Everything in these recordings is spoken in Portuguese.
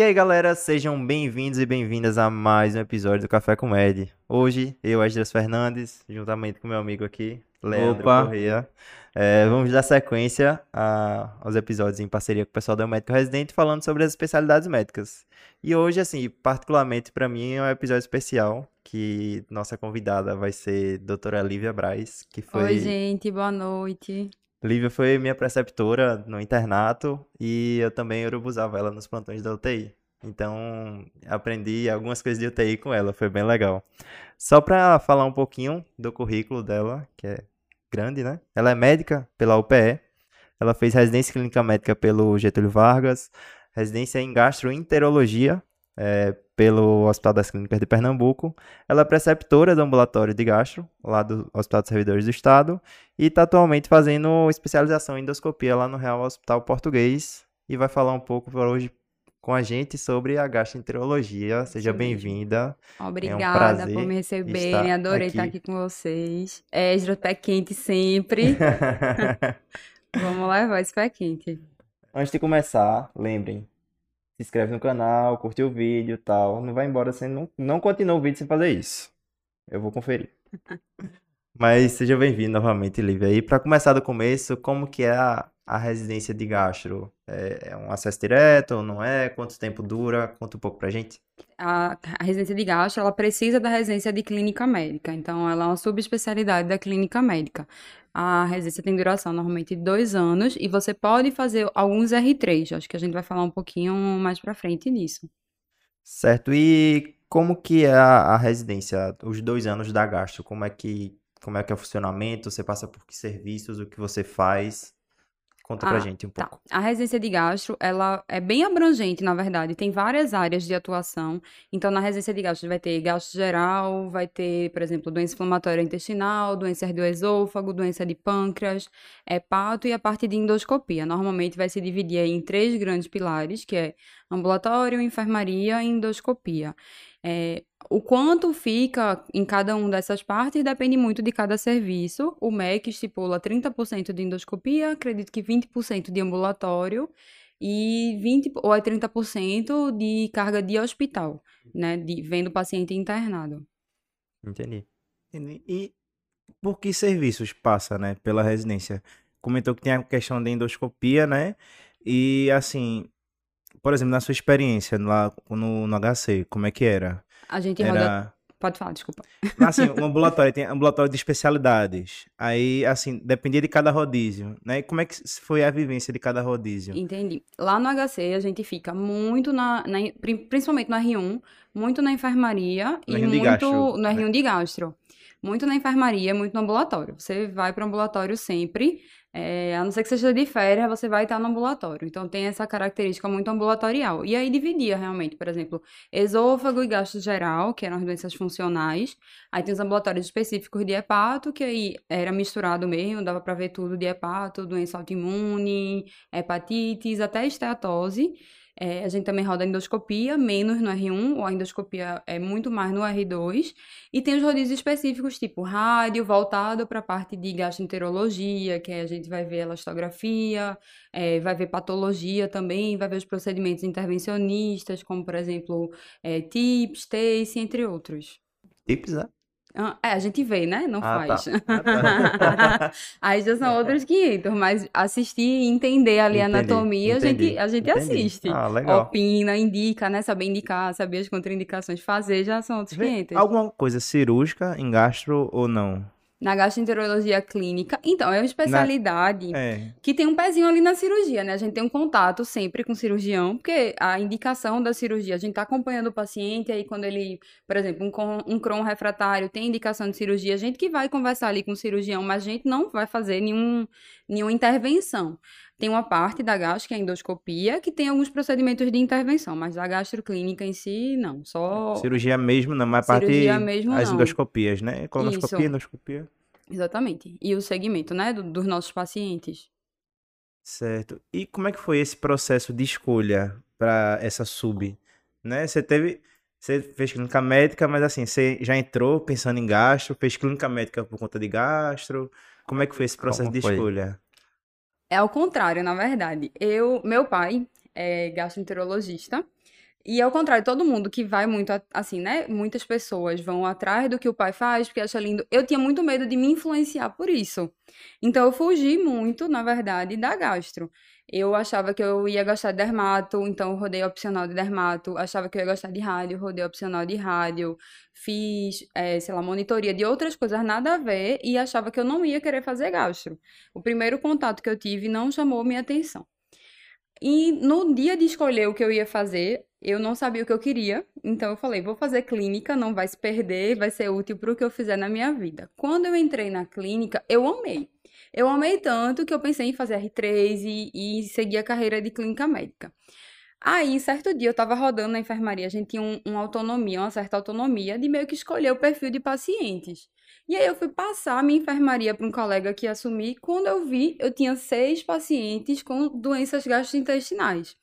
E aí, galera, sejam bem-vindos e bem-vindas a mais um episódio do Café com Ed. Hoje, eu, Esdras Fernandes, juntamente com meu amigo aqui, Leandro Opa. Corrêa, é, vamos dar sequência a- aos episódios em parceria com o pessoal da Médico Residente, falando sobre as especialidades médicas. E hoje, assim, particularmente para mim, é um episódio especial, que nossa convidada vai ser a doutora Lívia Braz, que foi... Oi, gente, boa noite. Lívia foi minha preceptora no internato e eu também urubuzava ela nos plantões da UTI. Então, aprendi algumas coisas de UTI com ela, foi bem legal. Só para falar um pouquinho do currículo dela, que é grande, né? Ela é médica pela UPE, ela fez residência clínica médica pelo Getúlio Vargas, residência em gastroenterologia eh, pelo Hospital das Clínicas de Pernambuco. Ela é preceptora do ambulatório de gastro, lá do Hospital dos Servidores do Estado, e está atualmente fazendo especialização em endoscopia lá no Real Hospital Português e vai falar um pouco por hoje com a gente sobre a gastroenterologia. Seja bem-vinda. Obrigada prazer por me receberem, adorei estar aqui. aqui com vocês. Esdra, pé quente sempre. Vamos levar esse pé quente. Antes de começar, lembrem, se inscreve no canal, curte o vídeo e tal. Não vai embora sem não, não continua o vídeo sem fazer isso. Eu vou conferir. Mas seja bem-vindo novamente, Lívia. E para começar do começo, como que é a, a residência de gastro? É, é um acesso direto ou não é? Quanto tempo dura? Conta um pouco pra gente. A, a residência de gastro, ela precisa da residência de clínica médica, então ela é uma subespecialidade da clínica médica. A residência tem duração normalmente de dois anos e você pode fazer alguns R3, acho que a gente vai falar um pouquinho mais pra frente disso. Certo. E como que é a, a residência, os dois anos da gastro? Como é que, como é que é o funcionamento? Você passa por que serviços? O que você faz? Conta pra Ah, gente um Tá. pouco. A residência de gastro, ela é bem abrangente, na verdade. Tem várias áreas de atuação. Então, na residência de gastro vai ter gastro geral, vai ter, por exemplo, doença inflamatória intestinal, doença do esôfago, doença de pâncreas, hepato e a parte de endoscopia. Normalmente vai se dividir em três grandes pilares, que é ambulatório, enfermaria e endoscopia. É, o quanto fica em cada uma dessas partes depende muito de cada serviço. O MEC estipula 30% de endoscopia, acredito que 20% de ambulatório e 20 ou é 30% de carga de hospital, né, de vendo o paciente internado. Entendi. E e por que serviços passa, né, pela residência? Comentou que tem a questão da endoscopia, né? E assim, por exemplo, na sua experiência lá no, no HC, como é que era? A gente roda, Era, pode falar, desculpa. assim, o ambulatório tem ambulatório de especialidades. Aí, assim, dependia de cada rodízio, né? E como é que foi a vivência de cada rodízio? Entendi. Lá no HC a gente fica muito na, na- pri- principalmente no R1, muito na enfermaria No e R1 de muito gastro, no né? R1 de gastro. Muito na enfermaria, muito no ambulatório. Você vai para o ambulatório sempre, é, a não ser que seja de férias, você vai estar no ambulatório. Então tem essa característica muito ambulatorial. E aí dividia realmente, por exemplo, esôfago e gastro geral, que eram as doenças funcionais. Aí tem os ambulatórios específicos de hepato, que aí era misturado mesmo, dava para ver tudo de hepato, doença autoimune, hepatites, até esteatose. É, a gente também roda endoscopia, menos no R1, ou a endoscopia é muito mais no R2. E tem os rodízios específicos, tipo rádio, voltado para a parte de gastroenterologia, que a gente vai ver elastografia, é, vai ver patologia também, vai ver os procedimentos intervencionistas, como, por exemplo, é, TIPS, TACE, entre outros. Tips, né? É, a gente vê, né? Não Ah, tá. faz. Tá. Aí já são outros 500, mas assistir e entender ali a Entendi, anatomia, a gente, entendi, a gente entendi. assiste. Ah, legal. Opina, indica, né? Saber indicar, saber as contraindicações, fazer, já são outros Vê, 500. Alguma coisa cirúrgica em gastro ou não? Na gastroenterologia clínica, então, é uma especialidade É. que tem um pezinho ali na cirurgia, né? A gente tem um contato sempre com o cirurgião, porque a indicação da cirurgia, a gente tá acompanhando o paciente, aí quando ele, por exemplo, um, um Crohn refratário tem indicação de cirurgia, a gente que vai conversar ali com o cirurgião, mas a gente não vai fazer nenhum, nenhuma intervenção. Tem uma parte da gastro, que é a endoscopia, que tem alguns procedimentos de intervenção, mas da gastroclínica em si, não. Só. Cirurgia mesmo, não, mas a parte Cirurgia mesmo, as não. endoscopias, né? Colonoscopia, Isso. endoscopia. Exatamente. E o segmento, né, do- dos nossos pacientes. Certo. E como é que foi esse processo de escolha para essa sub? Né? Você teve, você fez clínica médica, mas assim, você já entrou pensando em gastro, fez clínica médica por conta de gastro. Como é que foi esse processo Como de foi? escolha? É ao contrário, na verdade. Eu, meu pai é gastroenterologista. E ao contrário, todo mundo que vai muito, assim, né? Muitas pessoas vão atrás do que o pai faz, porque acha lindo. Eu tinha muito medo de me influenciar por isso. Então eu fugi muito, na verdade, da gastro. Eu achava que eu ia gostar de dermato, então eu rodei opcional de dermato. Achava que eu ia gostar de rádio, rodei opcional de rádio. Fiz, eh, sei lá, monitoria de outras coisas nada a ver e achava que eu não ia querer fazer gastro. O primeiro contato que eu tive não chamou minha atenção. E no dia de escolher o que eu ia fazer, eu não sabia o que eu queria, então eu falei, vou fazer clínica, não vai se perder, vai ser útil para o que eu fizer na minha vida. Quando eu entrei na clínica, eu amei. Eu amei tanto que eu pensei em fazer R3 e, e seguir a carreira de clínica médica. Aí, certo dia, eu tava rodando na enfermaria, a gente tinha um- uma autonomia, uma certa autonomia, de meio que escolher o perfil de pacientes. E aí eu fui passar a minha enfermaria para um colega que ia assumir. Quando eu vi, eu tinha seis pacientes com doenças gastrointestinais.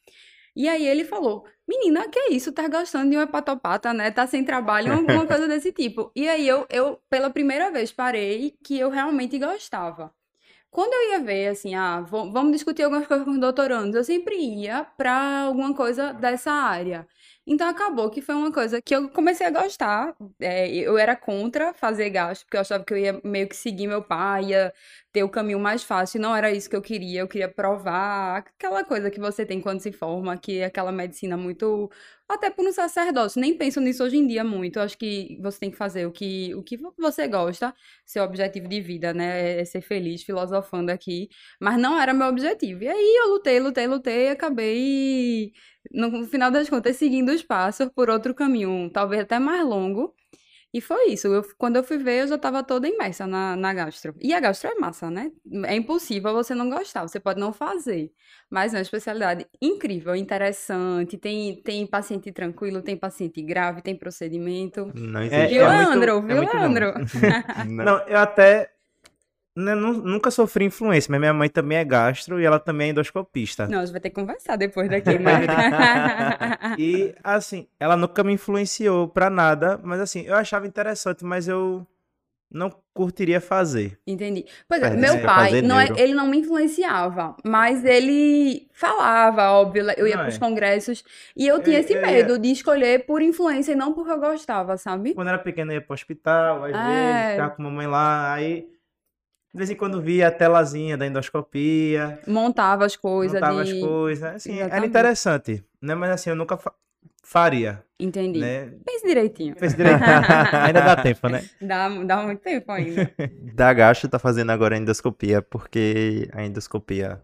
E aí ele falou: Menina, que é isso? Tá gostando de um hepatopata, né? Tá sem trabalho, alguma coisa desse tipo. E aí eu, eu, pela primeira vez, parei que eu realmente gostava. Quando eu ia ver, assim, ah, vamos discutir algumas coisas com os doutorandos, eu sempre ia pra alguma coisa dessa área. Então acabou que foi uma coisa que eu comecei a gostar. É, eu era contra fazer gasto, porque eu achava que eu ia meio que seguir meu pai, ia ter o caminho mais fácil. Não era isso que eu queria. Eu queria provar aquela coisa que você tem quando se forma, que é aquela medicina muito. Até por um sacerdócio. Nem penso nisso hoje em dia muito. Eu acho que você tem que fazer o que, o que você gosta, seu objetivo de vida, né? É ser feliz, filosofando aqui. Mas não era meu objetivo. E aí eu lutei, lutei, lutei e acabei, no final das contas, seguindo os passos por outro caminho, talvez até mais longo. E foi isso. Eu, quando eu fui ver, eu já estava toda imersa na, na gastro. E a gastro é massa, né? É impossível você não gostar. Você pode não fazer. Mas é uma especialidade incrível, interessante. Tem, tem paciente tranquilo, tem paciente grave, tem procedimento. Não É-. Viu, é muito- Leandro? é Viu, muito bom. Leandro? Não. Não, eu até né, nu- nunca sofri influência, mas minha mãe também é gastro e ela também é endoscopista. Não, a gente vai ter que conversar depois daqui, mas... E assim, ela nunca me influenciou pra nada, mas assim, eu achava interessante, mas eu não curtiria fazer. Entendi. Pois é, meu esse pai, não é, ele não me influenciava, mas ele falava, óbvio, eu ia Não, pros é. congressos e eu tinha Eu- esse eu ia- medo de escolher por influência e não porque eu gostava, sabe? Quando eu era pequena, eu ia pro hospital, às É. vezes, ficava com a mamãe lá, aí de vez em quando via a telazinha da endoscopia, Montava as coisas montava de... as coisas, assim, era interessante, né? Mas assim, eu nunca fa- faria, Entendi. né? Pense direitinho. Fez direito. Ainda dá tempo, né? Dá, dá muito tempo ainda. Da Gasto tá fazendo agora a endoscopia, porque a endoscopia.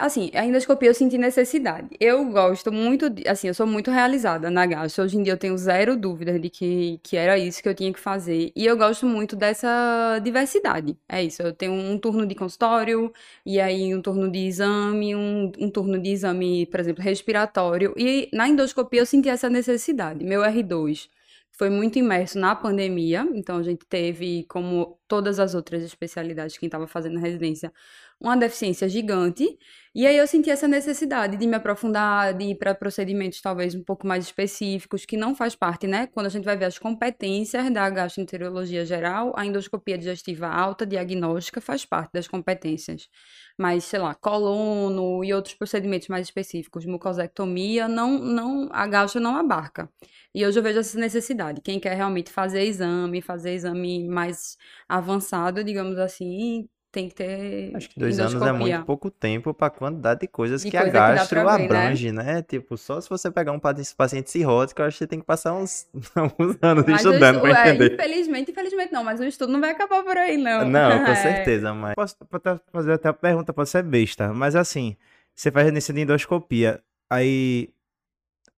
Assim, a endoscopia eu senti necessidade. Eu gosto muito, de, assim, eu sou muito realizada na gastro. Hoje em dia eu tenho zero dúvidas de que, que era isso que eu tinha que fazer. E eu gosto muito dessa diversidade. É isso, eu tenho um turno de consultório, e aí um turno de exame, um, um turno de exame, por exemplo, respiratório. E na endoscopia eu senti essa necessidade. Meu R2 foi muito imerso na pandemia, então a gente teve, como todas as outras especialidades, quem estava fazendo residência, uma deficiência gigante. E aí eu senti essa necessidade de me aprofundar, de ir para procedimentos talvez um pouco mais específicos, que não faz parte, né? Quando a gente vai ver as competências da gastroenterologia geral, a endoscopia digestiva alta diagnóstica faz parte das competências. Mas, sei lá, colono e outros procedimentos mais específicos, mucosectomia, não, não, a gastro não abarca. E hoje eu vejo essa necessidade. Quem quer realmente fazer exame, fazer exame mais avançado, digamos assim, tem que ter Acho que dois anos é muito pouco tempo pra quantidade de coisas De que a coisa que dá gastro ver, né? abrange, né? Tipo, só se você pegar um paci- paciente cirrótico, eu acho que você tem que passar uns alguns anos Mas estudando estu- pra é, entender. infelizmente, infelizmente não, mas o estudo não vai acabar por aí, não. Não, com É. certeza, mas. Posso fazer até a pergunta, pode ser besta, mas assim, você faz nesse de endoscopia, aí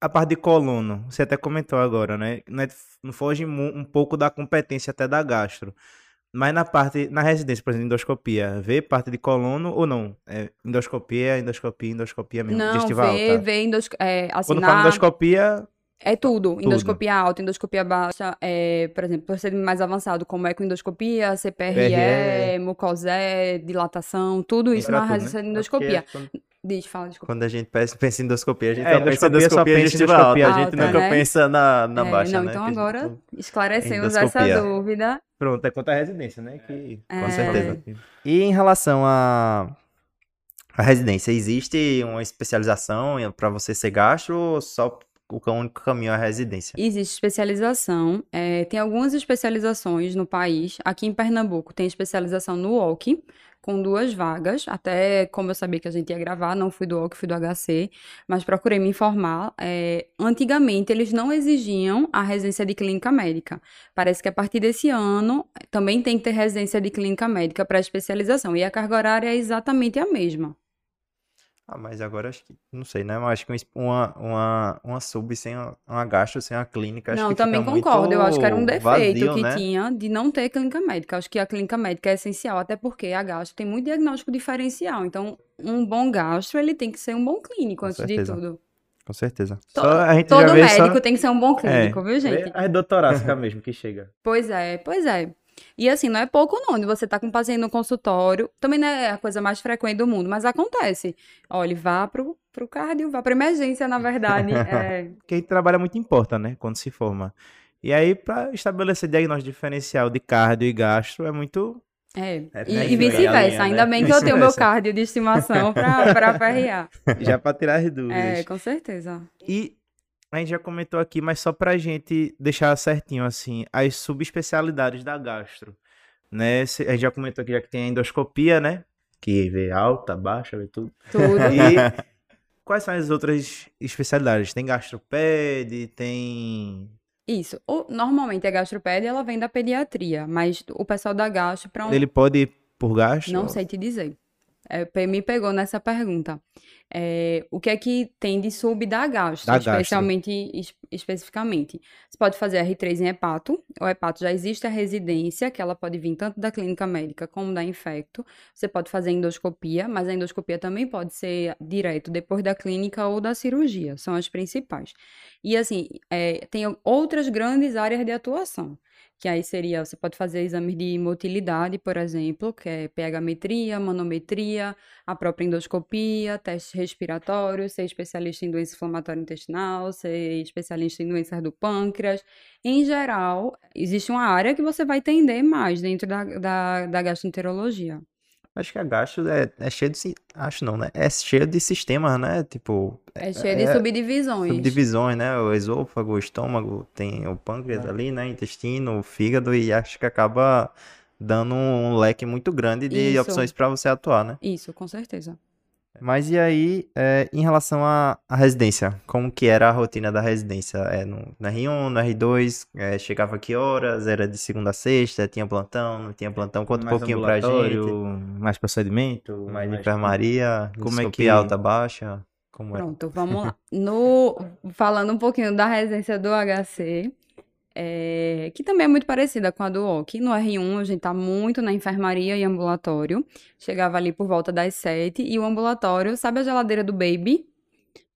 a parte de colono, você até comentou agora, né? Não, é- foge um pouco da competência até da gastro. Mas na parte, na residência, por exemplo, endoscopia, vê parte de colono ou não? É endoscopia, endoscopia, endoscopia mesmo, Não, digestiva vê, alta. vê endos... é, assim, Quando na- fala endoscopia, É tudo. Endoscopia alta, endoscopia baixa, é, por exemplo, procedimento mais avançado, como ecoendoscopia, CPRE, PRE. mucosé, dilatação, tudo isso Entra na tudo, né? residência de endoscopia. Quando, Diz, fala, desculpa. quando a gente pensa, pensa em endoscopia, a gente É, só pensa em endoscopia endoscopia em digestiva alta. A gente alta, nunca né? pensa na, na É, baixa, não, né? então Que- agora esclarecemos essa dúvida. pronto, é contra a residência, né? Que... É. Com certeza. E em relação a a residência, existe uma especialização para você ser gastro ou só o único caminho é a residência? Existe especialização, é, tem algumas especializações no país. Aqui em Pernambuco tem especialização no OC, com duas vagas. Até como eu sabia que a gente ia gravar, não fui do OC, fui do HC, mas procurei me informar. É, antigamente eles não exigiam a residência de clínica médica. Parece que a partir desse ano também tem que ter residência de clínica médica para especialização. E a carga horária é exatamente a mesma. Ah, mas agora acho que, não sei, né? Mas acho que uma, uma, uma sub sem uma gastro, sem uma clínica, acho não, que também concordo. Eu acho que era um defeito vazio, que né? tinha de não ter clínica médica. Acho que a clínica médica é essencial, até porque a gastro tem muito diagnóstico diferencial. Então, um bom gastro, ele tem que ser um bom clínico, Com antes certeza. de tudo. Com certeza. To- Só a gente Todo já vê médico só... tem que ser um bom clínico, viu, gente? É doutorásica mesmo que chega. Pois é, pois é. E assim, não é pouco não, de você tá com um paciente no consultório, também não é a coisa mais frequente do mundo, mas acontece. Olha, vá pro, pro cardio, vá pra emergência, na verdade. É, gente trabalha muito em porta, né? Quando se forma. E aí, para estabelecer diagnóstico diferencial de cardio e gastro, é muito. é. É, E, né, e vice-versa. linha, Ainda né? bem que eu tenho meu cardio de estimação pra, pra. Já para tirar as dúvidas. É, com certeza. E a gente já comentou aqui, mas só pra gente deixar certinho, assim, as subespecialidades da gastro. Né? A gente já comentou aqui já que tem a endoscopia, né? Que vê alta, baixa, vê tudo. Tudo. E quais são as outras especialidades? Tem gastroped, tem. Isso. O- normalmente a gastropédia, ela vem da pediatria, mas o pessoal da gastro, pra um... Ele pode ir por gastro? Não sei te dizer. É, me pegou nessa pergunta. É, o que é que tem de sub da gastro, Da gastro. especialmente, es- especificamente? Você pode fazer R3 em hepato. O hepato já existe a residência, que ela pode vir tanto da clínica médica como da infecto. Você pode fazer endoscopia, mas a endoscopia também pode ser direto depois da clínica ou da cirurgia. São as principais. E assim, é, tem outras grandes áreas de atuação que aí seria, você pode fazer exames de motilidade, por exemplo, que é pH-metria, manometria, a própria endoscopia, testes respiratórios, ser especialista em doença inflamatória intestinal, ser especialista em doenças do pâncreas. Em geral, existe uma área que você vai entender mais dentro da, da, da gastroenterologia. Acho que a gastro é, é cheio de. Acho não, né? É cheio de sistemas, né? Tipo, É cheio de é- subdivisões. subdivisões, né? O esôfago, o estômago, tem o pâncreas ali, né? Intestino, o fígado, e acho que acaba dando um leque muito grande de Isso. opções para você atuar, né? Isso, com certeza. Mas e aí, é, em relação à, à residência, como que era a rotina da residência? É, no, no R1, no R2, é, chegava que horas? Era de segunda a sexta? Tinha plantão? Não tinha plantão? Conta um Mais pouquinho pra gente. Mais procedimento? Mais enfermaria, Como é que- alta, baixa? Como era? Pronto, vamos lá. No, falando um pouquinho da residência do HC, é, que também é muito parecida com a do OC. No R1, a gente tá muito na enfermaria e ambulatório. Chegava ali por volta das sete. E o ambulatório, sabe a geladeira do Baby?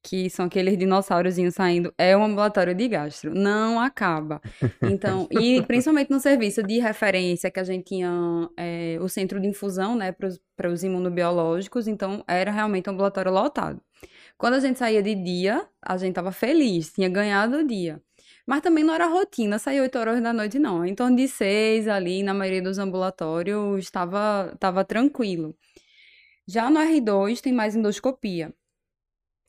Que são aqueles dinossaurozinhos saindo. É um ambulatório de gastro. Não acaba. Então, e principalmente no serviço de referência, que a gente tinha é, o centro de infusão, né, para os imunobiológicos. Então, era realmente um ambulatório lotado. Quando a gente saía de dia, a gente tava feliz, tinha ganhado o dia. Mas também não era rotina sair 8 horas da noite, não. Em torno de 6 ali, na maioria dos ambulatórios, estava, estava tranquilo. Já no R2 tem mais endoscopia.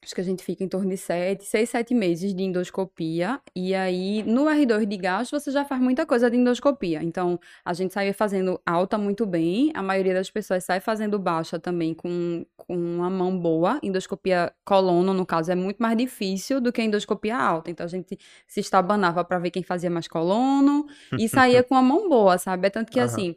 Acho que a gente fica em torno de 7, 6, 7 meses de endoscopia. E aí, no R2 de gastro, você já faz muita coisa de endoscopia. Então, a gente saía fazendo alta muito bem. A maioria das pessoas sai fazendo baixa também com, com uma mão boa. Endoscopia colono, no caso, é muito mais difícil do que a endoscopia alta. Então, a gente se estabanava para ver quem fazia mais colono e saía com a mão boa, sabe? É tanto que, Aham. assim,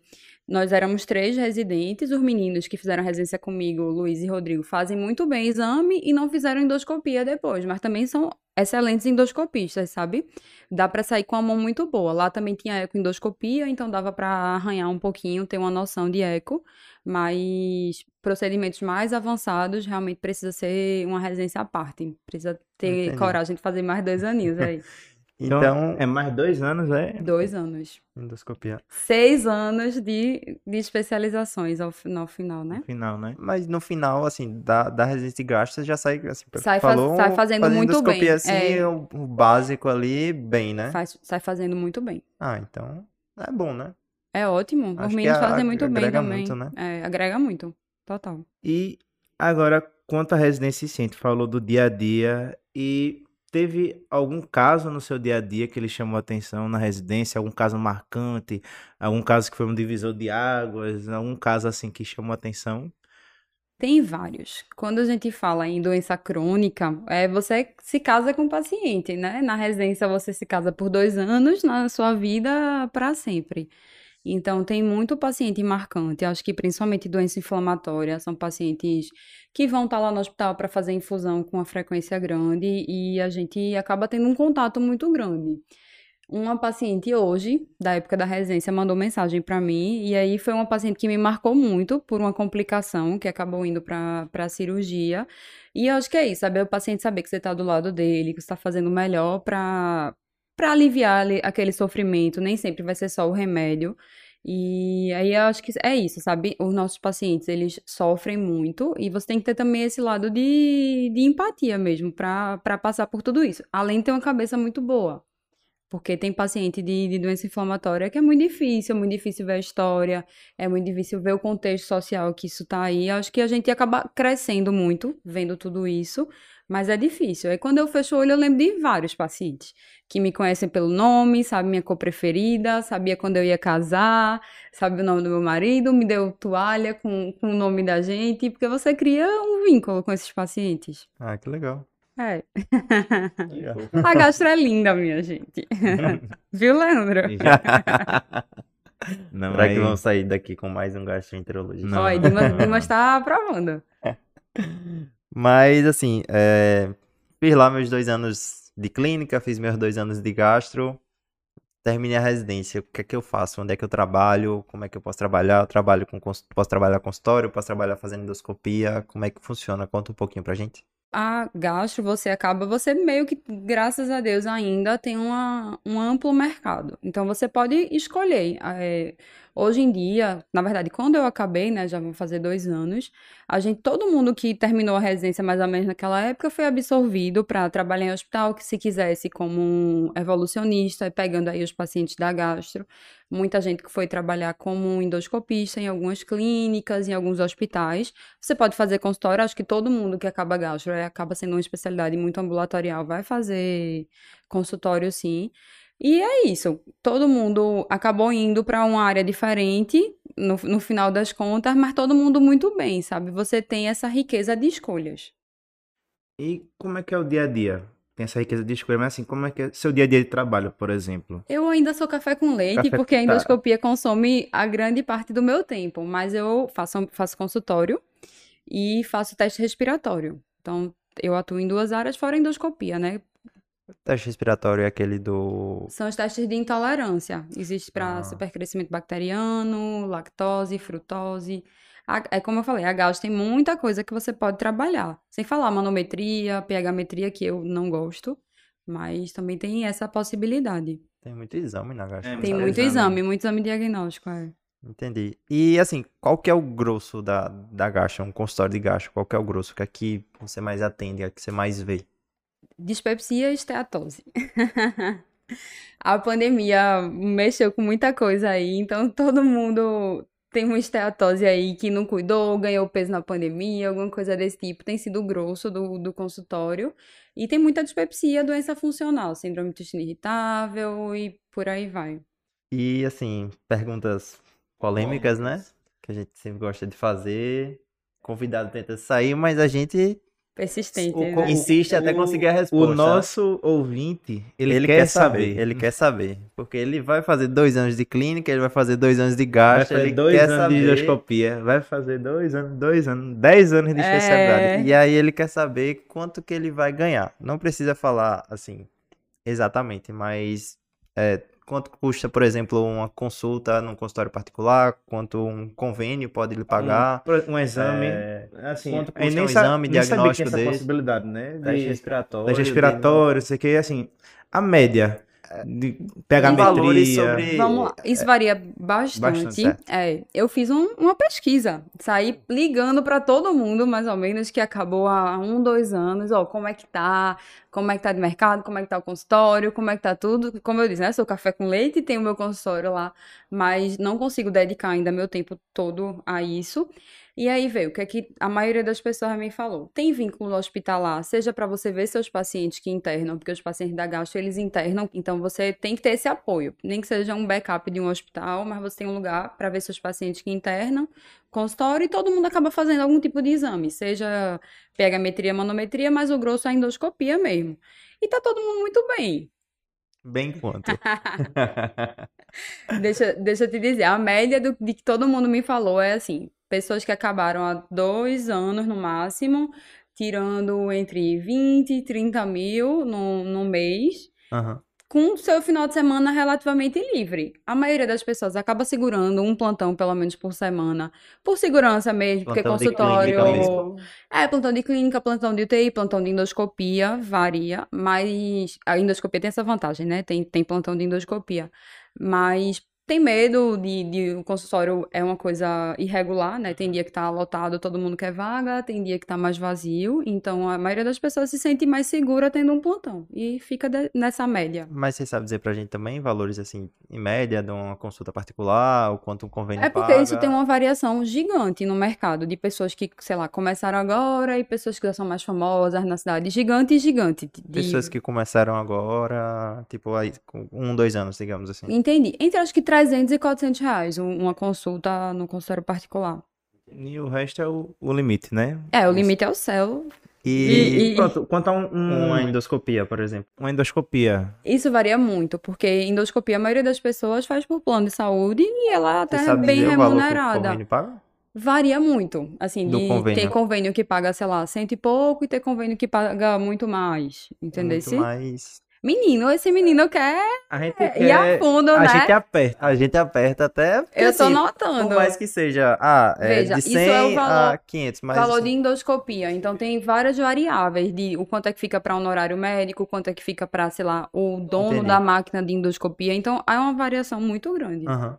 nós éramos três residentes, os meninos que fizeram residência comigo, Luiz e Rodrigo, fazem muito bem exame e não fizeram endoscopia depois, mas também são excelentes endoscopistas, sabe? Dá pra sair com a mão muito boa. Lá também tinha ecoendoscopia, então dava pra arranhar um pouquinho, ter uma noção de eco, mas procedimentos mais avançados realmente precisa ser uma residência à parte. Precisa ter Entendi. coragem de fazer mais dois aninhos aí. Então, Então, é mais dois anos, é? Dois anos. endoscopia. Seis anos de, de especializações ao, no final, né? No final, né? Mas no final, assim, da, da residência de gastro, você já sai, assim, Sai faz- falou, sai fazendo muito endoscopia, bem, assim, é. o, o básico ali, bem, né? Faz, sai fazendo muito bem. Ah, então, é bom, né? É ótimo. Os Acho que meninos fazem muito bem agrega também. muito, né? É, agrega muito. Total. E agora, quanto à residência si, tu falou do dia a dia e teve algum caso no seu dia a dia que ele chamou a atenção na residência, algum caso marcante, algum caso que foi um divisor de águas, algum caso assim que chamou a atenção? Tem vários. Quando a gente fala em doença crônica, é você se casa com o paciente, né? Na residência você se casa por dois anos, na sua vida para sempre. Então, tem muito paciente marcante. Acho que principalmente doença inflamatória são pacientes que vão estar lá no hospital para fazer infusão com uma frequência grande e a gente acaba tendo um contato muito grande. Uma paciente hoje, da época da residência, mandou mensagem para mim, e aí foi uma paciente que me marcou muito por uma complicação que acabou indo para a cirurgia. E eu acho que é isso, saber o paciente saber que você está do lado dele, que você está fazendo o melhor para para aliviar aquele sofrimento, nem sempre vai ser só o remédio. E aí eu acho que é isso, sabe? Os nossos pacientes, eles sofrem muito e você tem que ter também esse lado de, de empatia mesmo para passar por tudo isso. Além de ter uma cabeça muito boa. Porque tem paciente de, de doença inflamatória que é muito difícil, é muito difícil ver a história, é muito difícil ver o contexto social que isso tá aí. Acho que a gente acaba crescendo muito vendo tudo isso, mas é difícil. Aí quando eu fecho o olho, eu lembro de vários pacientes que me conhecem pelo nome, sabe minha cor preferida, sabia quando eu ia casar, sabe o nome do meu marido, me deu toalha com, com o nome da gente, porque você cria um vínculo com esses pacientes. Ah, que legal. É. A gastro é linda, minha gente. Viu, Leandro? Não, Será aí... que vão sair daqui com mais um gastroenterologista? Não. Olha, Dimas, Dimas tá aprovando. Mas, assim, é... fiz lá meus dois anos de clínica, fiz meus dois anos de gastro, terminei a residência. O que é que eu faço? Onde é que eu trabalho? Como é que eu posso trabalhar? Eu trabalho com... Posso trabalhar consultório? Posso trabalhar fazendo endoscopia? Como é que funciona? Conta um pouquinho pra gente a gastro, você acaba, você meio que, graças a Deus, ainda tem uma, um amplo mercado. Então, você pode escolher. É, Hoje em dia, na verdade, quando eu acabei, né, já vão fazer dois anos, a gente, todo mundo que terminou a residência mais ou menos naquela época foi absorvido para trabalhar em hospital, que se quisesse como um evolucionista, pegando aí os pacientes da gastro. Muita gente que foi trabalhar como endoscopista em algumas clínicas, em alguns hospitais. Você pode fazer consultório, acho que todo mundo que acaba gastro, acaba sendo uma especialidade muito ambulatorial, vai fazer consultório sim. E é isso. Todo mundo acabou indo para uma área diferente no, no final das contas, mas todo mundo muito bem, sabe? Você tem essa riqueza de escolhas. E como é que é o dia a dia? Tem essa riqueza de escolha, mas assim, como é que é seu dia a dia de trabalho, por exemplo? Eu ainda sou café com leite, café porque a endoscopia tá. consome a grande parte do meu tempo, mas eu faço, faço consultório e faço teste respiratório. Então, eu atuo em duas áreas fora a endoscopia, né? O teste respiratório é aquele do. São os testes de intolerância. Existe para ah. supercrescimento bacteriano, lactose, frutose. é como eu falei, a gás tem muita coisa que você pode trabalhar. Sem falar manometria, pH-metria, que eu não gosto, mas também tem essa possibilidade. Tem muito exame na gás. É, tem muito exame. exame, muito exame diagnóstico, é. Entendi. E assim, qual que é o grosso da, da gacha, um consultório de gacha? Qual que é o grosso que aqui você mais atende, é que você mais vê? Dispepsia e esteatose. a pandemia mexeu com muita coisa aí, então todo mundo tem uma esteatose aí que não cuidou, ganhou peso na pandemia, alguma coisa desse tipo, tem sido grosso do, do consultório. E tem muita dispepsia, doença funcional, síndrome do intestino irritável e por aí vai. E assim, perguntas polêmicas, né? Que a gente sempre gosta de fazer. Convidado tenta sair, mas a gente Persistente. O, né? Insiste o, até conseguir a resposta. O nosso ouvinte, ele, ele quer, quer saber. saber. Ele quer saber. Porque ele vai fazer dois anos de clínica, ele vai fazer dois anos de gasto, ele dois quer anos saber... de endoscopia, vai fazer dois anos, dois anos, dez anos de especialidade. É... E aí ele quer saber quanto que ele vai ganhar. Não precisa falar, assim, exatamente, mas é, quanto custa, por exemplo, uma consulta num consultório particular, quanto um convênio pode lhe pagar. Um, um exame, é, assim, quanto custa nem um exame nem diagnóstico desse. possibilidade, né? De, teste respiratório. Teste respiratório, sei que, assim, a média de pegametria. Sobre... Vamos lá. Isso varia bastante. bastante é, eu fiz um, uma pesquisa, saí ligando para todo mundo, mais ou menos, que acabou há um, dois anos, ó, como é que tá, como é que tá de mercado, como é que tá o consultório, como é que tá tudo. Como eu disse, né, sou café com leite, tenho meu consultório lá, mas não consigo dedicar ainda meu tempo todo a isso. E aí veio o que é que a maioria das pessoas me falou. Tem vínculo hospitalar, seja para você ver seus pacientes que internam, porque os pacientes da gastro eles internam, então você tem que ter esse apoio. Nem que seja um backup de um hospital, mas você tem um lugar para ver seus pacientes que internam, consultório, e todo mundo acaba fazendo algum tipo de exame, seja pegametria, manometria, mas o grosso é a endoscopia mesmo. E tá todo mundo muito bem. Bem quanto. Deixa, deixa eu te dizer, a média do, de que todo mundo me falou é assim: pessoas que acabaram há dois anos no máximo, tirando entre 20 e 30 mil no, no mês, Aham. com o seu final de semana relativamente livre. A maioria das pessoas acaba segurando um plantão, pelo menos por semana, por segurança mesmo, porque Plantão de consultório. mesmo. É, plantão de clínica, plantão de UTI, plantão de endoscopia, varia, mas a endoscopia tem essa vantagem, né? Tem, tem plantão de endoscopia. Mas tem medo de, de o consultório é uma coisa irregular, né? Tem dia que tá lotado, todo mundo quer vaga, tem dia que tá mais vazio, então a maioria das pessoas se sente mais segura tendo um plantão e fica de- nessa média. Mas você sabe dizer pra gente também valores assim, em média, de uma consulta particular, o quanto um convênio É porque paga? isso tem uma variação gigante no mercado de pessoas que, sei lá, começaram agora e pessoas que já são mais famosas na cidade. Gigante e gigante. de- Pessoas que começaram agora, tipo, aí, um, dois anos, digamos assim. Entendi. Entre acho que 300 e 400 reais um- uma consulta no consultório particular. E o resto é o, o limite, né? É, o limite é o céu. E, E- e- Pronto, quanto a um, um- uma endoscopia, por exemplo. uma endoscopia. Isso varia muito, porque endoscopia a maioria das pessoas faz por plano de saúde e ela até é bem dizer o valor que o remunerada. convênio paga? Varia muito, assim, Do de convênio. ter convênio que paga, sei lá, cento e pouco e ter convênio que paga muito mais, entendeu? Muito mais. Menino, esse menino quer A gente ir a quer... fundo, A né? gente aperta. A gente aperta até. Eu tô assim, notando. Por mais que seja, ah, é Veja, de isso 100 é o valor- a 500, mas Valor assim, de endoscopia. Então, tem várias variáveis de o quanto é que fica para honorário médico, o quanto é que fica para, sei lá, o dono Entendi. da máquina de endoscopia. Então, há uma variação muito grande. aham.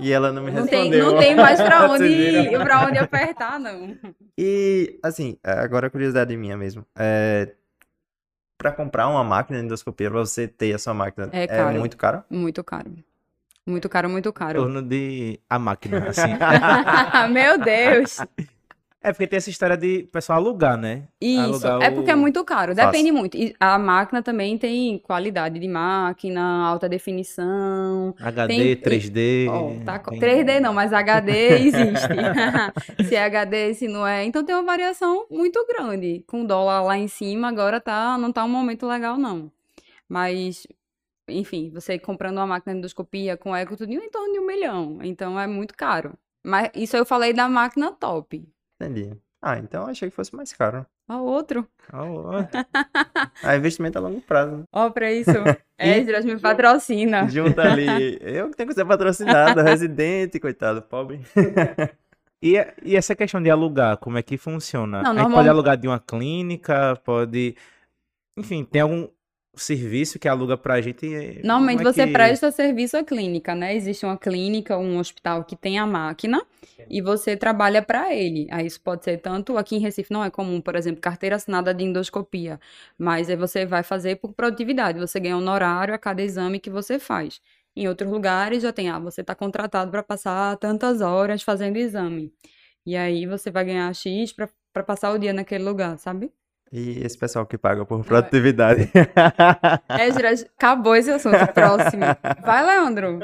E ela não me Não tem, respondeu. não tem mais pra onde, pra onde apertar, não. E, assim, agora a curiosidade minha mesmo. É, pra comprar uma máquina de endoscopia, pra você ter a sua máquina, É é, caro. muito caro? Muito caro. Muito caro, muito Em caro. torno de a máquina, assim. Meu Deus. é porque tem essa história de o pessoal alugar, né? Isso. Alugar É porque é muito caro. Fácil. Depende muito. E a máquina também tem qualidade de máquina, alta definição. HD, Tem- 3D. Ó, tá tem- 3D não, mas HD existe. se é HD, se não é. Então tem uma variação muito grande. Com o dólar lá em cima, agora tá, não tá um momento legal, não. Mas, enfim, você comprando uma máquina de endoscopia com eco, tudo em torno de um milhão. Então é muito caro. Mas isso eu falei da máquina top. Entendi. Ah, então eu achei que fosse mais caro. Ó, outro. Ó, Ah, investimento a longo prazo. né? Ó, pra isso. Esdras me patrocina. Junta ali. Eu que tenho que ser patrocinado, residente, coitado, pobre. E, e essa questão de alugar, como é que funciona? Não, a gente normal- pode alugar de uma clínica, pode. Enfim, tem algum serviço que aluga pra gente? e- Normalmente é você que- presta serviço à clínica, né? Existe uma clínica, um hospital que tem a máquina e você trabalha para ele. Aí isso pode ser tanto aqui em Recife não é comum, por exemplo, carteira assinada de endoscopia, mas aí você vai fazer por produtividade, você ganha um honorário a cada exame que você faz. Em outros lugares já tem, ah, você está contratado para passar tantas horas fazendo exame. E aí você vai ganhar X para para passar o dia naquele lugar, sabe? E esse pessoal que paga por produtividade. É, Gira, acabou esse assunto. Próximo. Vai, Leandro.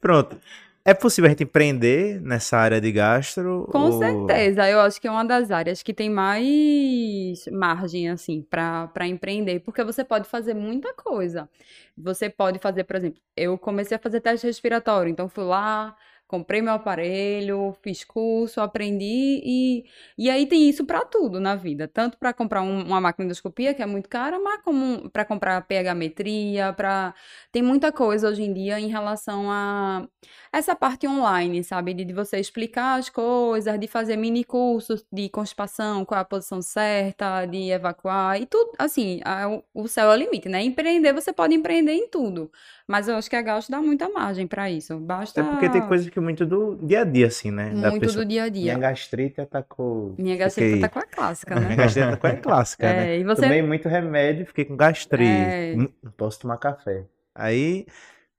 Pronto. É possível a gente empreender nessa área de gastro? Com ou- certeza, eu acho que é uma das áreas que tem mais margem, assim, para para empreender, porque você pode fazer muita coisa. Você pode fazer, por exemplo, eu comecei a fazer teste respiratório, então fui lá, comprei meu aparelho, fiz curso, aprendi e, e aí tem isso para tudo na vida, tanto para comprar um- uma máquina de endoscopia, que é muito cara, mas como para comprar pH-metria, para tem muita coisa hoje em dia em relação a essa parte online, sabe? De, de você explicar as coisas, de fazer mini cursos de constipação, qual é a posição certa, de evacuar e tudo. Assim, a- o, o céu é o limite, né? Empreender, você pode empreender em tudo. Mas eu acho que a Gauss dá muita margem para isso. Basta É porque tem coisas que muito do dia a dia, assim, né? Da muito pessoa. do dia a Minha dia. gastrite atacou. Minha gastrite fiquei- tá com a clássica, Minha né? gastrite atacou é clássica, né? É, e você Tomei muito remédio, fiquei com gastrite. É. Não posso tomar café. Aí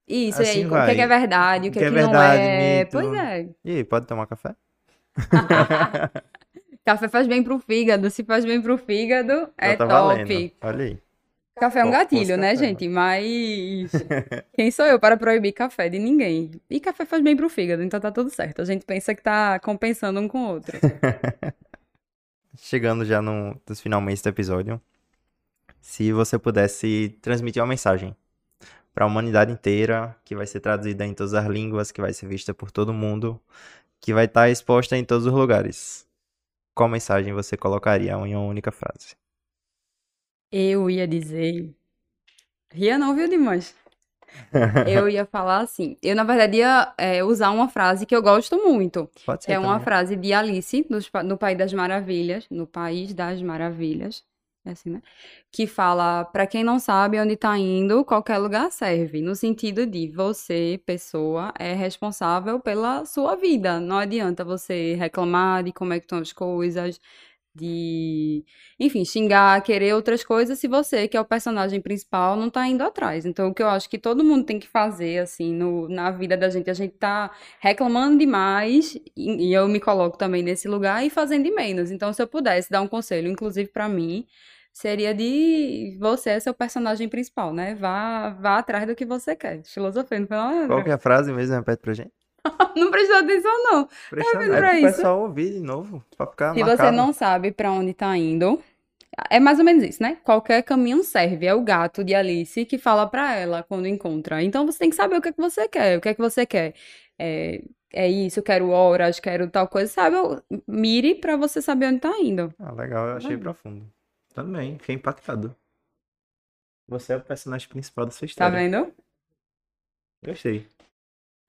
Isso, e Assim aí, o que é, que é vai. verdade, o que, que é é que não verdade, é. mito. Pois é. E aí, pode tomar café? Café faz bem pro fígado. Se faz bem pro fígado, é Já tá top. valendo. Olha aí. Café é um gatilho, né, café, gente? Mas quem sou eu para proibir café de ninguém? E café faz bem pro fígado, então tá tudo certo. A gente pensa que tá compensando um com o outro. Chegando já no, nos finalmente do episódio. Se você pudesse transmitir uma mensagem para a humanidade inteira, que vai ser traduzida em todas as línguas, que vai ser vista por todo mundo, que vai estar exposta em todos os lugares. Qual mensagem você colocaria em uma única frase? Eu ia dizer. Ria não, viu, Dimas? Eu ia falar assim. Eu, na verdade, ia é, usar uma frase que eu gosto muito. Pode ser É uma também. frase de Alice, pa- no País das Maravilhas, no País das Maravilhas, é assim, né? Que fala, para quem não sabe onde tá indo, qualquer lugar serve, no sentido de você, pessoa, é responsável pela sua vida. Não adianta você reclamar de como é que estão as coisas, de, enfim, xingar, querer outras coisas, se você, que é o personagem principal, não tá indo atrás. Então, o que eu acho que todo mundo tem que fazer, assim, no, na vida da gente, a gente tá reclamando demais, e, e eu me coloco também nesse lugar, e fazendo de menos. Então, se eu pudesse dar um conselho, inclusive pra mim, seria de você é seu personagem principal, né? Vá, vá atrás do que você quer. Filosofia, não foi nada. Qual que é a frase mesmo? Repete pra gente. Não prestou atenção, não. Presta Mas É pra pro isso. pessoal ouvir de novo, pra ficar Se você marcado. não sabe pra onde tá indo, é mais ou menos isso, né? Qualquer caminho serve. É o gato de Alice que fala pra ela quando encontra. Então você tem que saber o que é que você quer. O que é que você quer? É, é isso, quero horas, quero tal coisa. Sabe? Mire pra você saber onde tá indo. Ah, legal, eu achei Vai. profundo. Também, fiquei impactado. Você é o personagem principal da sua Tá história. vendo? Gostei.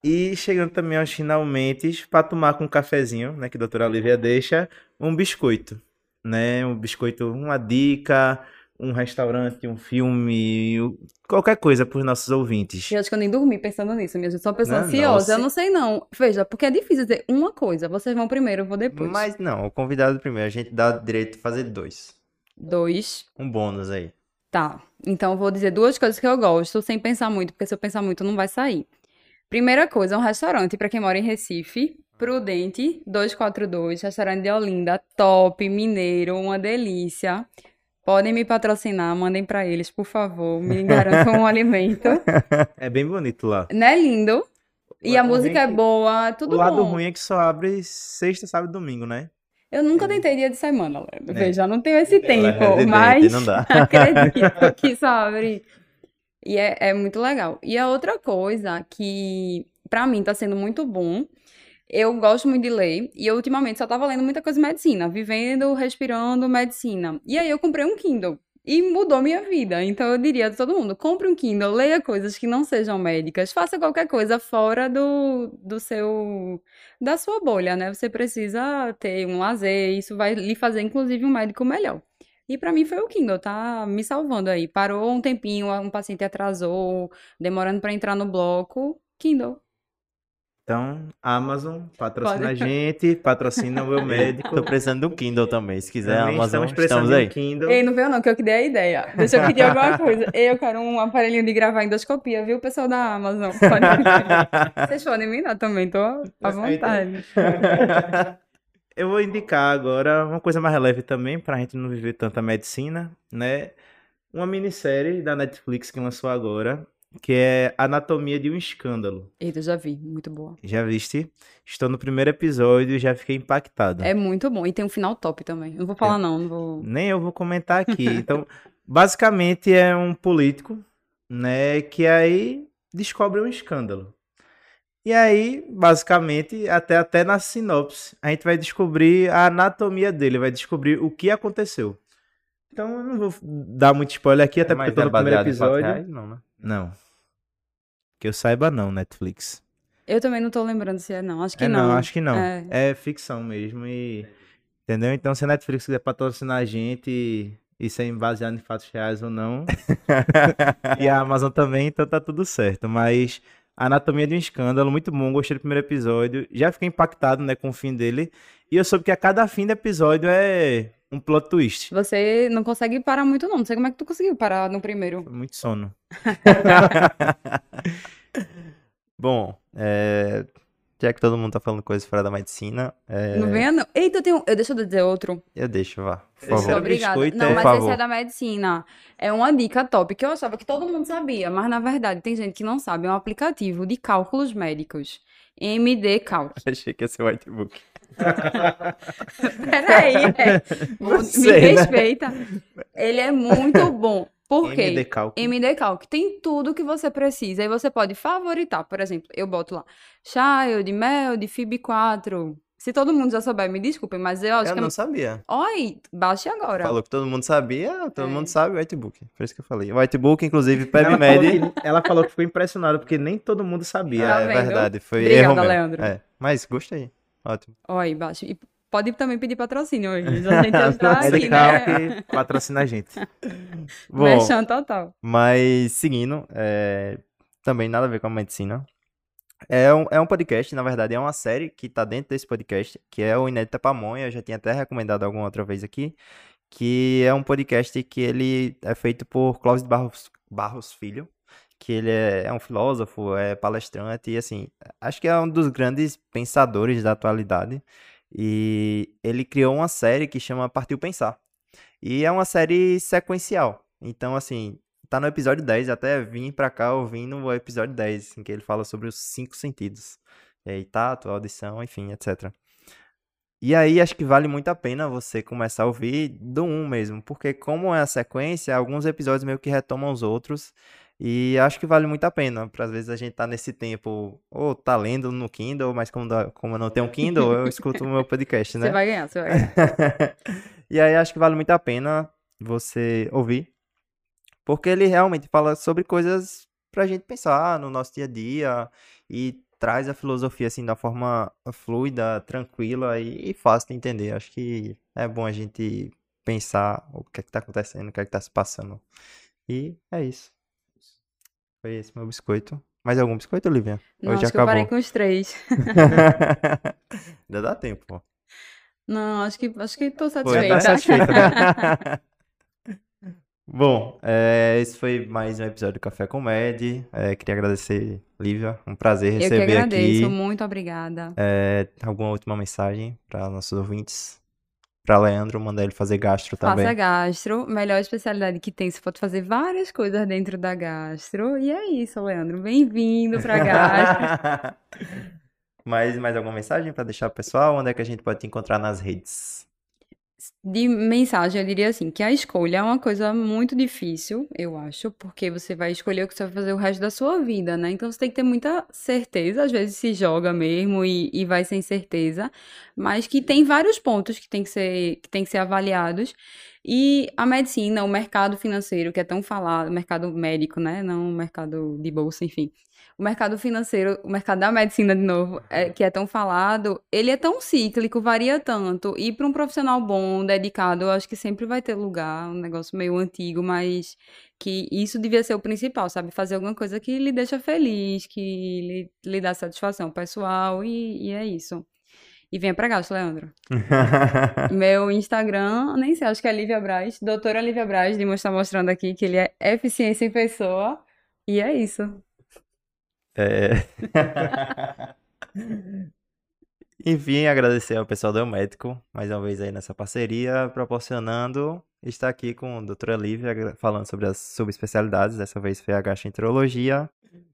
E chegando também aos finalmente, para tomar com um cafezinho, né, que a doutora Olivia deixa, um biscoito, né, um biscoito, uma dica, um restaurante, um filme, qualquer coisa para os nossos ouvintes. Eu acho que eu nem dormi pensando nisso, minha gente. Sou uma pessoa Não, ansiosa. Eu nossa. não sei, não. Veja, porque é difícil dizer uma coisa. Vocês vão primeiro, eu vou depois. Mas não, o convidado primeiro, a gente dá direito de fazer dois. Dois. Um bônus aí. Tá, então eu vou dizer duas coisas que eu gosto, sem pensar muito, porque se eu pensar muito não vai sair. Primeira coisa, um restaurante para quem mora em Recife, Prudente 242, restaurante de Olinda, top, mineiro, uma delícia. Podem me patrocinar, mandem para eles, por favor, me garantam um alimento. É bem bonito lá. Não é lindo? E O a música é é boa, O tudo lado bom. ruim é que só abre sexta, sábado e domingo, né? Eu nunca tentei dia de semana, Léo. É. Veja, não tenho esse tempo, evidente, mas não dá. acredito que só abre. E é, é muito legal. E a outra coisa que pra mim tá sendo muito bom, eu gosto muito de ler e eu ultimamente só tava lendo muita coisa de medicina, vivendo, respirando medicina. E aí eu comprei um Kindle. E mudou minha vida. Então eu diria a todo mundo: compre um Kindle, leia coisas que não sejam médicas, faça qualquer coisa fora do, do seu da sua bolha, né? Você precisa ter um lazer, isso vai lhe fazer, inclusive, um médico melhor. E pra mim foi o Kindle, tá me salvando aí. Parou um tempinho, um paciente atrasou, demorando pra entrar no bloco, Kindle. Então, Amazon, patrocina a Pode. gente, patrocina o meu médico. Tô precisando do Kindle também. Se quiser, Também Amazon, estamos precisando estamos aí. Kindle. Ei, não veio não, que eu que dei a ideia. Deixa eu pedir alguma coisa. Eu quero um aparelhinho de gravar endoscopia, viu, pessoal da Amazon? Pode... Vocês podem me dar também, tô à vontade. Eu vou indicar agora uma coisa mais leve também, pra gente não viver tanta medicina, né? Uma minissérie da Netflix que lançou agora, que é Anatomia de um Escândalo. Eita, já vi, muito boa. Já viste? Estou no primeiro episódio e já fiquei impactado. É muito bom. E tem um final top também. Não vou falar, não, não vou. Nem eu vou comentar aqui. Então, basicamente é um político, né, que aí descobre um escândalo. E aí, basicamente, até, até na sinopse, a gente vai descobrir a anatomia dele, vai descobrir o que aconteceu. Então, eu não vou dar muito spoiler aqui, até porque eu tô é no primeiro episódio. reais? Não, né? Não. Que eu saiba, não, Netflix. Eu também não tô lembrando se é não. Acho que é, não. não, acho que não. É. É, ficção mesmo e... Entendeu? Então, se a Netflix quiser patrocinar a gente e ser baseado em fatos reais ou não, e a Amazon também, então tá tudo certo. Mas Anatomia de um Escândalo, muito bom, gostei do primeiro episódio. Já fiquei impactado, né, com o fim dele. E eu soube que a cada fim do episódio é um plot twist. Você não consegue parar muito, não. Não sei como é que tu conseguiu parar no primeiro. Foi muito sono. Bom, é, já que todo mundo tá falando coisas fora da medicina, é, Não venha, não. Eita, eu tenho. Eu, deixa eu dizer outro. eu deixo, vá, por Esse favor. era Obrigada. biscoito, Não, é? mas Por esse favor. é da medicina. É uma dica top que eu achava que todo mundo sabia, mas na verdade tem gente que não sabe. É um aplicativo de cálculos médicos. MD Calc. Achei que ia ser o whitebook. Peraí, é. me sei, né? respeita. Ele é muito bom. Por quê? MD Calc. MD Calc tem tudo que você precisa e você pode favoritar. Por exemplo, eu boto lá Child, Mel, de Fib 4. Se todo mundo já souber, me desculpem, mas eu acho Eu que. não sabia. Oi, baixe agora. Falou que todo mundo sabia, todo É. mundo sabe o whitebook. Por isso que eu falei. O whitebook, inclusive, Ela PebMed. que, ela falou que ficou impressionada porque nem todo mundo sabia. Tá é vendo? verdade, foi Obrigada, erro meu. Leandro. É, mas gostei. Ótimo. Oi, baixe. E pode também pedir patrocínio hoje. A gente tá aqui, MD né? Patrocina a gente. Bom, Mexão total. Mas seguindo, é, também nada a ver com a medicina. É um, é um podcast, na verdade, é uma série que tá dentro desse podcast, que é o Inédita Pamonha, eu já tinha até recomendado alguma outra vez aqui, que é um podcast que ele é feito por Clóvis de Barros, Barros Filho, que ele é, é um filósofo, é palestrante, e assim, acho que é um dos grandes pensadores da atualidade, e ele criou uma série que chama Partiu Pensar. E é uma série sequencial. Então, assim, tá no episódio 10, até vim pra cá ouvindo o episódio 10, em que ele fala sobre os cinco sentidos. E aí, tato, audição, enfim, etc. E aí, acho que vale muito a pena você começar a ouvir do 1 mesmo, porque como é a sequência, alguns episódios meio que retomam os outros, e acho que vale muito a pena, para às vezes a gente tá nesse tempo, ou tá lendo no Kindle, mas como, dá- como eu não tenho Kindle, eu escuto o meu podcast, né? Você vai ganhar, você vai ganhar. e aí acho que vale muito a pena você ouvir, porque ele realmente fala sobre coisas pra gente pensar no nosso dia a dia e traz a filosofia assim da forma fluida, tranquila e, e fácil de entender. Acho que é bom a gente pensar o que é que tá acontecendo, o que é que tá se passando. E é isso. Foi esse meu biscoito. Mais algum biscoito, Olivia? Não, Ou já acho que eu parei acabou? com os três. Ainda dá tempo, pô. Não, acho que, acho que tô satisfeita. tá satisfeita, né? Bom, é, esse foi mais um episódio do Café com Med. É, queria agradecer, Lívia. Um prazer Eu que receber agradeço, aqui. muito obrigada. É, alguma última mensagem para nossos ouvintes? Para Leandro, mandar ele fazer gastro também. Faça gastro, melhor especialidade que tem. Você pode fazer várias coisas dentro da gastro. E é isso, Leandro. Bem-vindo pra gastro. mais, mais alguma mensagem para deixar pro pessoal? Onde é que a gente pode te encontrar nas redes? De mensagem, eu diria assim, que a escolha é uma coisa muito difícil, eu acho, porque você vai escolher o que você vai fazer o resto da sua vida, né? Então você tem que ter muita certeza, às vezes se joga mesmo e, e vai sem certeza, mas que tem vários pontos que tem que ser, que tem que ser avaliados. E a medicina, o mercado financeiro, que é tão falado, mercado médico, né? Não mercado de bolsa, enfim. O mercado financeiro, o mercado da medicina, de novo, é, que é tão falado, ele é tão cíclico, varia tanto. E para um profissional bom, dedicado, eu acho que sempre vai ter lugar, um negócio meio antigo, mas que isso devia ser o principal, sabe? Fazer alguma coisa que lhe deixa feliz, que lhe, lhe dá satisfação pessoal, e, e é isso. E venha pra gasto, Leandro. Meu Instagram, nem sei, acho que é Lívia Braz, doutora Lívia Braz, de estar mostrando aqui que ele é eficiência em pessoa. E é isso. É... Enfim, agradecer ao pessoal do Médico, mais uma vez aí nessa parceria, proporcionando estar aqui com a doutora Lívia, falando sobre as subespecialidades, dessa vez foi a gastroenterologia.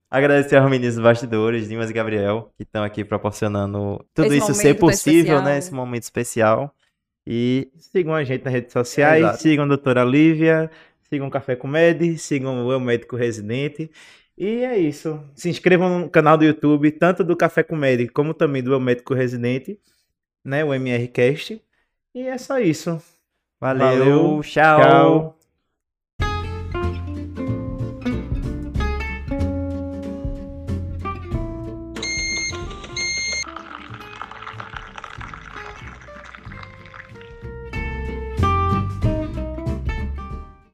Agradecer aos meninos dos bastidores, Dimas e Gabriel, que estão aqui proporcionando tudo Esse isso ser possível, especial. né? Esse momento especial. E Sigam a gente nas redes sociais, Exato. sigam a doutora Lívia, sigam o Café com Med, sigam o Eu Médico Residente. E é isso. Se inscrevam no canal do YouTube, tanto do Café com Med como também do Eu Médico Residente, né? O MRCast. E é só isso. valeu, Valeu, tchau. Tchau.